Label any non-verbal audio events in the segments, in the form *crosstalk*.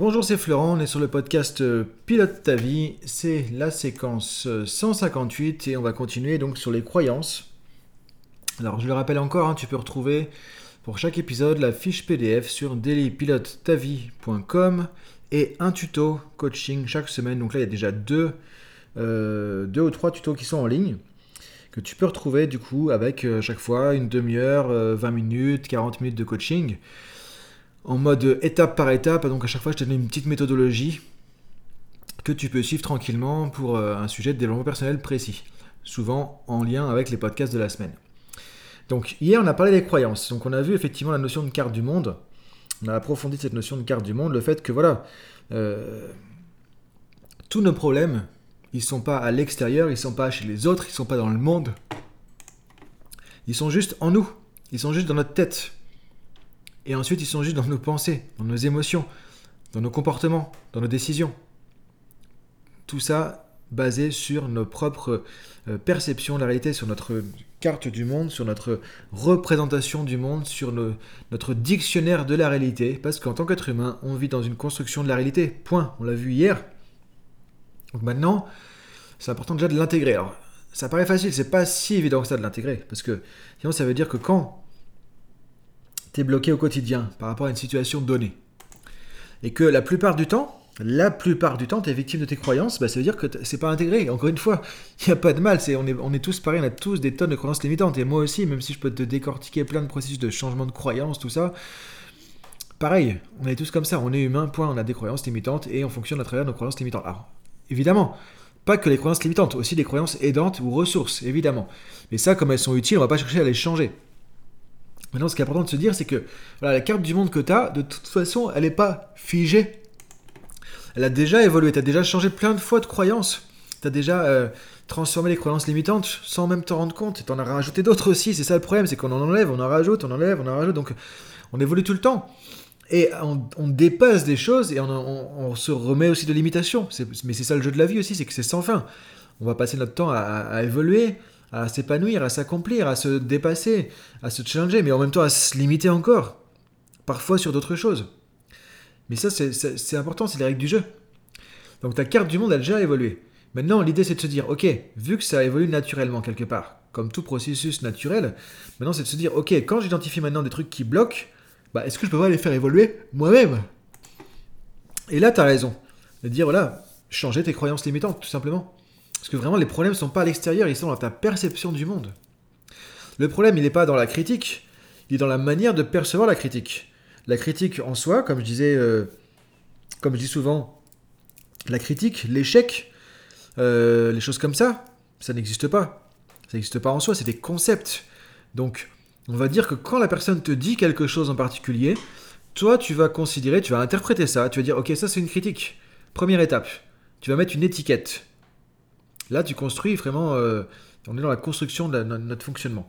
Bonjour, c'est Florent, on est sur le podcast euh, Pilote ta vie, c'est la séquence 158 euh, et on va continuer donc sur les croyances. Alors je le rappelle encore, hein, tu peux retrouver pour chaque épisode la fiche PDF sur dailypilotetavie.com et un tuto coaching chaque semaine. Donc là il y a déjà deux, euh, deux ou trois tutos qui sont en ligne que tu peux retrouver du coup avec chaque fois une demi-heure, 20 minutes, 40 minutes de coaching en mode étape par étape. Donc à chaque fois, je te donne une petite méthodologie que tu peux suivre tranquillement pour euh, un sujet de développement personnel précis, souvent en lien avec les podcasts de la semaine. Donc hier, on a parlé des croyances. Donc on a vu effectivement la notion de carte du monde. On a approfondi cette notion de carte du monde, le fait que voilà, euh, tous nos problèmes, ils sont pas à l'extérieur, ils sont pas chez les autres, ils sont pas dans le monde. Ils sont juste en nous. Ils sont juste dans notre tête. Et ensuite, ils sont juste dans nos pensées, dans nos émotions, dans nos comportements, dans nos décisions. Tout ça basé sur nos propres euh, perceptions de la réalité, sur notre carte du monde, sur notre représentation du monde, sur notre dictionnaire de la réalité. Parce qu'en tant qu'être humain, on vit dans une construction de la réalité. Point. On l'a vu hier. Donc maintenant, c'est important déjà de l'intégrer. Alors, ça paraît facile, c'est pas si évident que ça de l'intégrer. Parce que sinon, ça veut dire que quand tu es bloqué au quotidien par rapport à une situation donnée. Et que la plupart du temps, la plupart du temps, tu es victime de tes croyances, bah, ça veut dire que c'est pas intégré. Encore une fois, *laughs* il n'y a pas de mal, c'est, on, est, on est tous pareils, on a tous des tonnes de croyances limitantes. Et moi aussi, même si je peux te décortiquer plein de processus de changement de croyances, tout ça, pareil, on est tous comme ça, on est humain, point, on a des croyances limitantes et on fonctionne à travers nos croyances limitantes. Alors, évidemment, pas que les croyances limitantes, aussi des croyances aidantes ou ressources, évidemment. Mais ça, comme elles sont utiles, on va pas chercher à les changer. Maintenant, ce qui est important de se dire, c'est que la carte du monde que tu as, de toute façon, elle n'est pas figée. Elle a déjà évolué, tu as déjà changé plein de fois de croyances. Tu as déjà euh, transformé les croyances limitantes sans même t'en rendre compte. Tu en as rajouté d'autres aussi. C'est ça le problème, c'est qu'on en enlève, on en rajoute, on enlève, on en rajoute. Donc, on évolue tout le temps. Et on, dépasse des choses et on, se remet aussi de limitations. Mais c'est ça le jeu de la vie aussi, c'est que c'est sans fin. On va passer notre temps à évoluer, à s'épanouir, à s'accomplir, à se dépasser, à se challenger, mais en même temps à se limiter encore, parfois sur d'autres choses. Mais ça, c'est important, c'est les règles du jeu. Donc ta carte du monde a déjà évolué. Maintenant, l'idée c'est de se dire, ok, vu que ça évolue naturellement quelque part, comme tout processus naturel, maintenant c'est de se dire, ok, quand j'identifie maintenant des trucs qui bloquent, bah, est-ce que je peux pas les faire évoluer moi-même? Et là, tu as raison. De dire, voilà, changer tes croyances limitantes, tout simplement. Parce que vraiment, les problèmes ne sont pas à l'extérieur, ils sont dans ta perception du monde. Le problème, il n'est pas dans la critique, il est dans la manière de percevoir la critique. La critique en soi, comme je disais, euh, comme je dis souvent, la critique, l'échec, euh, les choses comme ça, ça n'existe pas. Ça n'existe pas en soi, c'est des concepts. Donc, on va dire que quand la personne te dit quelque chose en particulier, toi, tu vas considérer, tu vas interpréter ça, tu vas dire, ok, ça c'est une critique. Première étape, tu vas mettre une étiquette. Là, tu construis vraiment. Euh, on est dans la construction de, notre fonctionnement.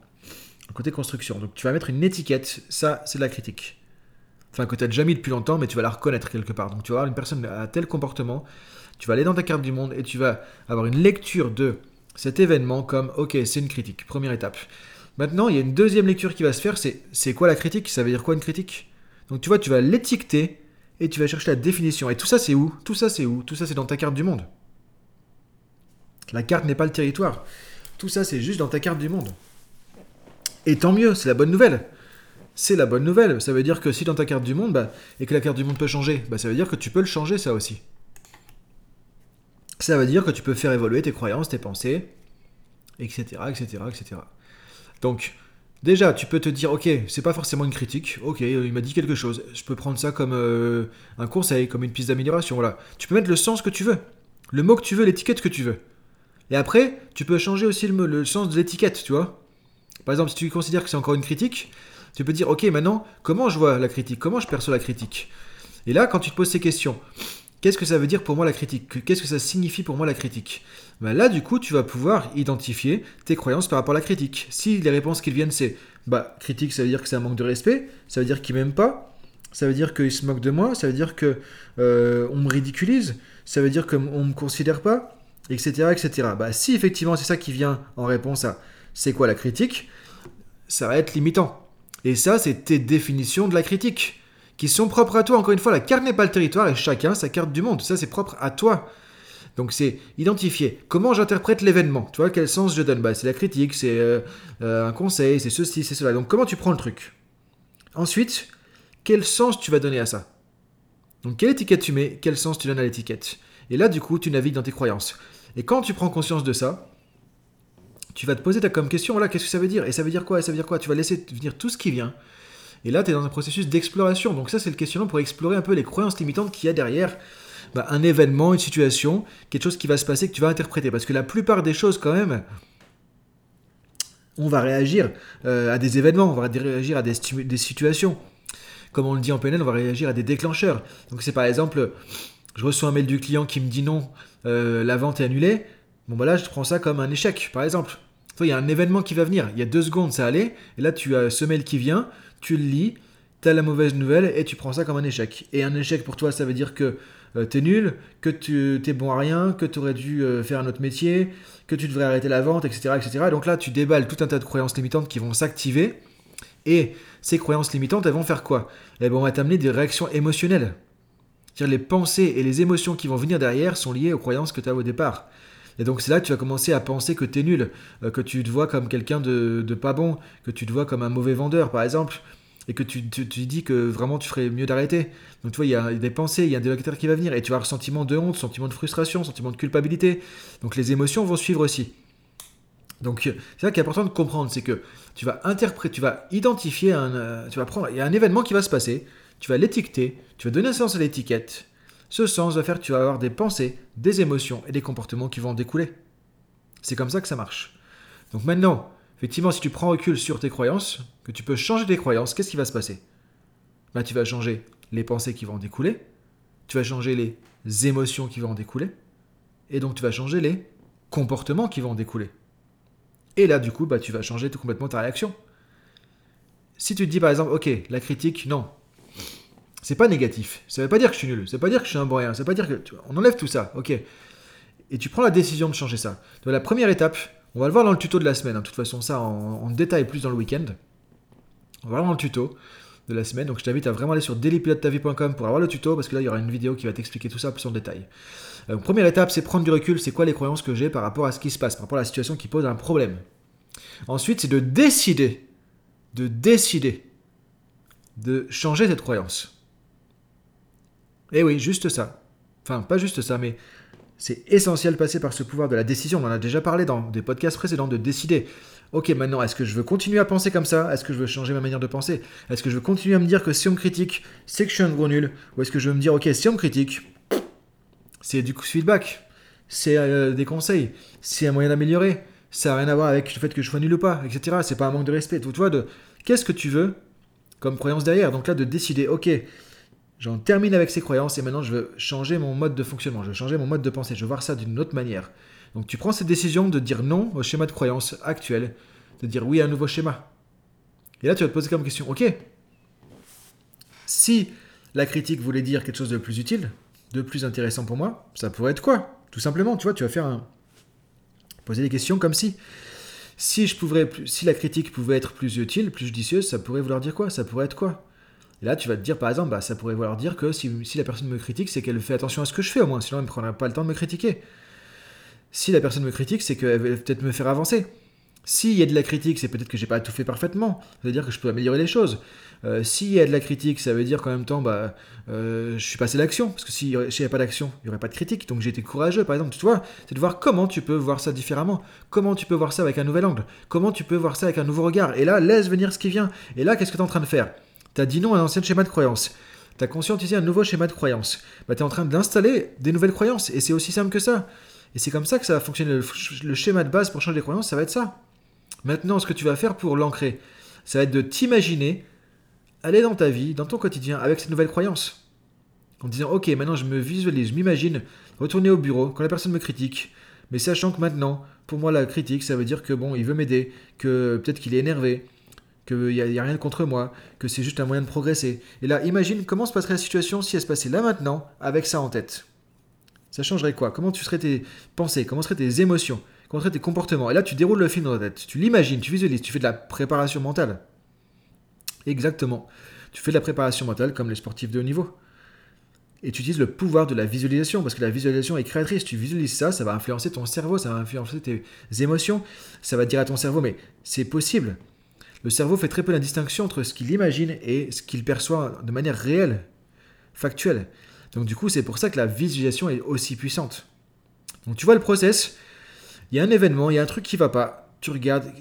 côté construction. Donc, tu vas mettre une étiquette. Ça, c'est de la critique. Enfin, que tu as déjà mis depuis longtemps, mais tu vas la reconnaître quelque part. Donc, tu vas avoir une personne à tel comportement. Tu vas aller dans ta carte du monde et tu vas avoir une lecture de cet événement comme ok, c'est une critique. Première étape. Maintenant, il y a une deuxième lecture qui va se faire. C'est c'est quoi la critique? Ça veut dire quoi une critique? Donc, tu vois, tu vas l'étiqueter et tu vas chercher la définition. Et tout ça, c'est où? Tout ça, c'est où? Tout ça, c'est dans ta carte du monde. La carte n'est pas le territoire. Tout ça, c'est juste dans ta carte du monde. Et tant mieux, c'est la bonne nouvelle. C'est la bonne nouvelle. Ça veut dire que si dans ta carte du monde, bah, et que la carte du monde peut changer, bah, ça veut dire que tu peux le changer, ça aussi. Ça veut dire que tu peux faire évoluer tes croyances, tes pensées, etc., etc., etc. Donc, déjà, tu peux te dire, ok, c'est pas forcément une critique, ok, il m'a dit quelque chose, je peux prendre ça comme euh, un conseil, comme une piste d'amélioration, voilà. Tu peux mettre le sens que tu veux, le mot que tu veux, l'étiquette que tu veux. Et après, tu peux changer aussi le, sens de l'étiquette, tu vois. Par exemple, si tu considères que c'est encore une critique, tu peux dire, ok, maintenant, comment je vois la critique? Comment je perçois la critique? Et là, quand tu te poses ces questions, qu'est-ce que ça veut dire pour moi la critique? Qu'est-ce que ça signifie pour moi la critique? Ben Là, du coup, tu vas pouvoir identifier tes croyances par rapport à la critique. Si les réponses qui viennent, c'est, bah, critique, ça veut dire que c'est un manque de respect, ça veut dire qu'il m'aime pas, ça veut dire qu'il se moque de moi, ça veut dire que euh, on me ridiculise, ça veut dire qu'on ne me considère pas, etc. etc. Bah, si effectivement c'est ça qui vient en réponse à c'est quoi la critique, ça va être limitant. Et ça, c'est tes définitions de la critique qui sont propres à toi. Encore une fois, la carte n'est pas le territoire et chacun sa carte du monde. Ça, c'est propre à toi. Donc c'est identifier comment j'interprète l'événement. Tu vois, quel sens je donne? Bah, C'est la critique, c'est euh, euh, un conseil, c'est ceci, c'est cela. Donc comment tu prends le truc? Ensuite, quel sens tu vas donner à ça? Donc quelle étiquette tu mets, quel sens tu donnes à l'étiquette? Et là, du coup, tu navigues dans tes croyances. Et quand tu prends conscience de ça, tu vas te poser ta comme question, voilà, qu'est-ce que ça veut dire? Et ça veut dire quoi? Et ça veut dire quoi? Tu vas laisser venir tout ce qui vient. Et là, tu es dans un processus d'exploration. Donc ça, c'est le questionnement pour explorer un peu les croyances limitantes qu'il y a derrière bah, un événement, une situation, quelque chose qui va se passer que tu vas interpréter. Parce que la plupart des choses, quand même, on va réagir euh, à des événements, on va réagir à des, des, situations. Comme on le dit en PNL, on va réagir à des déclencheurs. Donc c'est par exemple, je reçois un mail du client qui me dit non, euh, la vente est annulée. Bon bah là, je prends ça comme un échec, par exemple. Il y a un événement qui va venir. Il y a deux secondes, ça allait. Et là, tu as ce mail qui vient, tu le lis, tu as la mauvaise nouvelle et tu prends ça comme un échec. Et un échec pour toi, ça veut dire que euh, t'es nul, que tu es bon à rien, que tu aurais dû euh, faire un autre métier, que tu devrais arrêter la vente, etc., etc. donc là, tu déballes tout un tas de croyances limitantes qui vont s'activer. Et ces croyances limitantes, elles vont faire quoi? Elles vont t'amener des réactions émotionnelles. C'est-à-dire les pensées et les émotions qui vont venir derrière sont liées aux croyances que tu as au départ. Et donc c'est là que tu vas commencer à penser que tu es nul, euh, que tu te vois comme quelqu'un de, pas bon, que tu te vois comme un mauvais vendeur par exemple, et que tu, te dis que vraiment tu ferais mieux d'arrêter. Donc tu vois, il y a des pensées, il y a un délocataire qui va venir, et tu vas avoir sentiment de honte, sentiment de frustration, sentiment de culpabilité. Donc les émotions vont suivre aussi. Donc c'est ça qui est important de comprendre, c'est que tu vas interpréter, tu vas identifier un, euh, tu vas prendre, il y a un événement qui va se passer, tu vas l'étiqueter, tu vas donner un sens à l'étiquette. Ce sens va faire que tu vas avoir des pensées, des émotions et des comportements qui vont en découler. C'est comme ça que ça marche. Donc maintenant, effectivement, si tu prends recul sur tes croyances, que tu peux changer tes croyances, qu'est-ce qui va se passer? Bah, Tu vas changer les pensées qui vont en découler, tu vas changer les émotions qui vont en découler, et donc tu vas changer les comportements qui vont en découler. Et là, du coup, bah, tu vas changer tout complètement ta réaction. Si tu te dis par exemple, ok, la critique, non, c'est pas négatif. Ça veut pas dire que je suis nul, ça veut pas dire que je suis un bon rien, ça veut pas dire que. on enlève tout ça, ok. Et tu prends la décision de changer ça. Donc la première étape, on va le voir dans le tuto de la semaine. Hein. De toute façon, ça en, détail plus dans le week-end. On va voir dans le tuto de la semaine. Donc je t'invite à vraiment aller sur dailypilotetavie.com pour avoir le tuto parce que là il y aura une vidéo qui va t'expliquer tout ça plus en détail. Euh, première étape, c'est prendre du recul. C'est quoi les croyances que j'ai par rapport à ce qui se passe, par rapport à la situation qui pose un problème. Ensuite, c'est de décider, de décider de changer cette croyance. Et eh oui, juste ça. Enfin, pas juste ça, mais c'est essentiel de passer par ce pouvoir de la décision. On en a déjà parlé dans des podcasts précédents de décider. Ok, maintenant, est-ce que je veux continuer à penser comme ça? Est-ce que je veux changer ma manière de penser? Est-ce que je veux continuer à me dire que si on me critique, c'est que je suis un gros nul? Ou est-ce que je veux me dire, ok, si on me critique, c'est du coup feedback, c'est euh, des conseils, c'est un moyen d'améliorer, ça n'a rien à voir avec le fait que je sois nul ou pas, etc. C'est pas un manque de respect. Tu vois, de qu'est-ce que tu veux comme croyance derrière? Donc là, de décider, ok, J'en termine avec ces croyances et maintenant je veux changer mon mode de fonctionnement, je veux changer mon mode de pensée, je veux voir ça d'une autre manière. Donc tu prends cette décision de dire non au schéma de croyance actuel, de dire oui à un nouveau schéma. Et là tu vas te poser comme question, ok, si la critique voulait dire quelque chose de plus utile, de plus intéressant pour moi, ça pourrait être quoi? Tout simplement, tu vois, tu vas faire un... poser des questions comme si... Si, je pouvais, si la critique pouvait être plus utile, plus judicieuse, ça pourrait vouloir dire quoi? Ça pourrait être quoi? Et là, tu vas te dire, par exemple, bah, ça pourrait vouloir dire que si, la personne me critique, c'est qu'elle fait attention à ce que je fais au moins, sinon elle ne prendra pas le temps de me critiquer. Si la personne me critique, c'est qu'elle veut peut-être me faire avancer. S'il y a de la critique, c'est peut-être que j'ai pas tout fait parfaitement. Ça veut dire que je peux améliorer les choses. Euh, s'il y a de la critique, ça veut dire qu'en même temps, bah, euh, je suis passé l'action. Parce que s'il n'y avait pas d'action, il n'y aurait pas de critique. Donc j'ai été courageux, par exemple. Tu vois, c'est de voir comment tu peux voir ça différemment. Comment tu peux voir ça avec un nouvel angle. Comment tu peux voir ça avec un nouveau regard. Et là, laisse venir ce qui vient. Et là, qu'est-ce que tu es en train de faire? Tu as dit non à un ancien schéma de croyance. Tu as conscientisé un nouveau schéma de croyance. Bah, tu es en train d'installer des nouvelles croyances. Et c'est aussi simple que ça. Et c'est comme ça que ça va fonctionner. Le, schéma de base pour changer les croyances, ça va être ça. Maintenant, ce que tu vas faire pour l'ancrer, ça va être de t'imaginer aller dans ta vie, dans ton quotidien, avec cette nouvelle croyance. En disant, ok, maintenant je me visualise, je m'imagine retourner au bureau quand la personne me critique, mais sachant que maintenant, pour moi, la critique, ça veut dire que bon, il veut m'aider, que peut-être qu'il est énervé, qu'il n'y a, a, rien contre moi, que c'est juste un moyen de progresser. Et là, imagine comment se passerait la situation si elle se passait là maintenant, avec ça en tête. Ça changerait quoi? Comment tu serais tes pensées? Comment seraient tes émotions? Comment seraient tes comportements? Et là, tu déroules le film dans ta tête. Tu l'imagines, tu visualises, tu fais de la préparation mentale. Exactement. Tu fais de la préparation mentale comme les sportifs de haut niveau. Et tu utilises le pouvoir de la visualisation, parce que la visualisation est créatrice. Tu visualises ça, ça va influencer ton cerveau, ça va influencer tes émotions, ça va dire à ton cerveau, mais c'est possible. Le cerveau fait très peu la distinction entre ce qu'il imagine et ce qu'il perçoit de manière réelle, factuelle. Donc du coup, c'est pour ça que la visualisation est aussi puissante. Donc tu vois le process, il y a un événement, il y a un truc qui va pas, tu regardes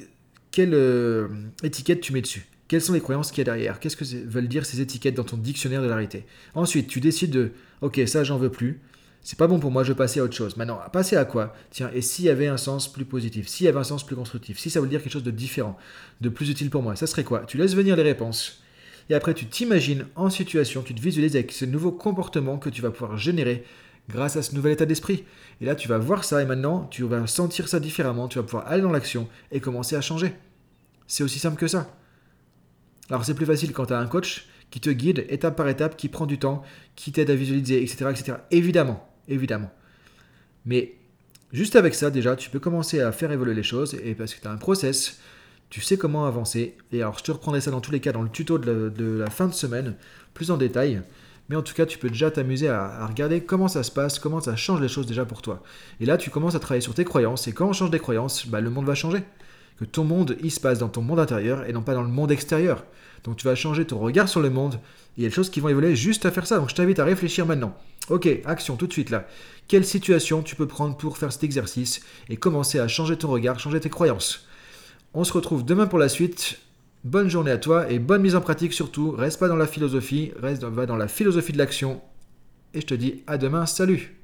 quelle euh, étiquette tu mets dessus? Quelles sont les croyances qu'il y a derrière? Qu'est-ce que veulent dire ces étiquettes dans ton dictionnaire de la réalité? Ensuite, tu décides de OK, ça j'en veux plus. C'est pas bon pour moi, je vais passer à autre chose. Maintenant, passer à quoi? Tiens, et s'il y avait un sens plus positif, s'il y avait un sens plus constructif, si ça veut dire quelque chose de différent, de plus utile pour moi, ça serait quoi? Tu laisses venir les réponses. Et après, tu t'imagines en situation, tu te visualises avec ce nouveau comportement que tu vas pouvoir générer grâce à ce nouvel état d'esprit. Et là, tu vas voir ça et maintenant, tu vas sentir ça différemment, tu vas pouvoir aller dans l'action et commencer à changer. C'est aussi simple que ça. Alors c'est plus facile quand tu as un coach qui te guide étape par étape, qui prend du temps, qui t'aide à visualiser, etc., etc. Évidemment, évidemment. Mais juste avec ça, déjà, tu peux commencer à faire évoluer les choses, et parce que tu as un process, tu sais comment avancer. Et alors, je te reprendrai ça dans tous les cas dans le tuto de la, fin de semaine, plus en détail. Mais en tout cas, tu peux déjà t'amuser à, regarder comment ça se passe, comment ça change les choses déjà pour toi. Et là, tu commences à travailler sur tes croyances. Et quand on change des croyances, bah, le monde va changer que ton monde, il se passe dans ton monde intérieur et non pas dans le monde extérieur. Donc tu vas changer ton regard sur le monde. Il y a des choses qui vont évoluer juste à faire ça. Donc je t'invite à réfléchir maintenant. Ok, action tout de suite là. Quelle situation tu peux prendre pour faire cet exercice et commencer à changer ton regard, changer tes croyances? On se retrouve demain pour la suite. Bonne journée à toi et bonne mise en pratique surtout. Reste pas dans la philosophie, reste va dans la philosophie de l'action. Et je te dis à demain, salut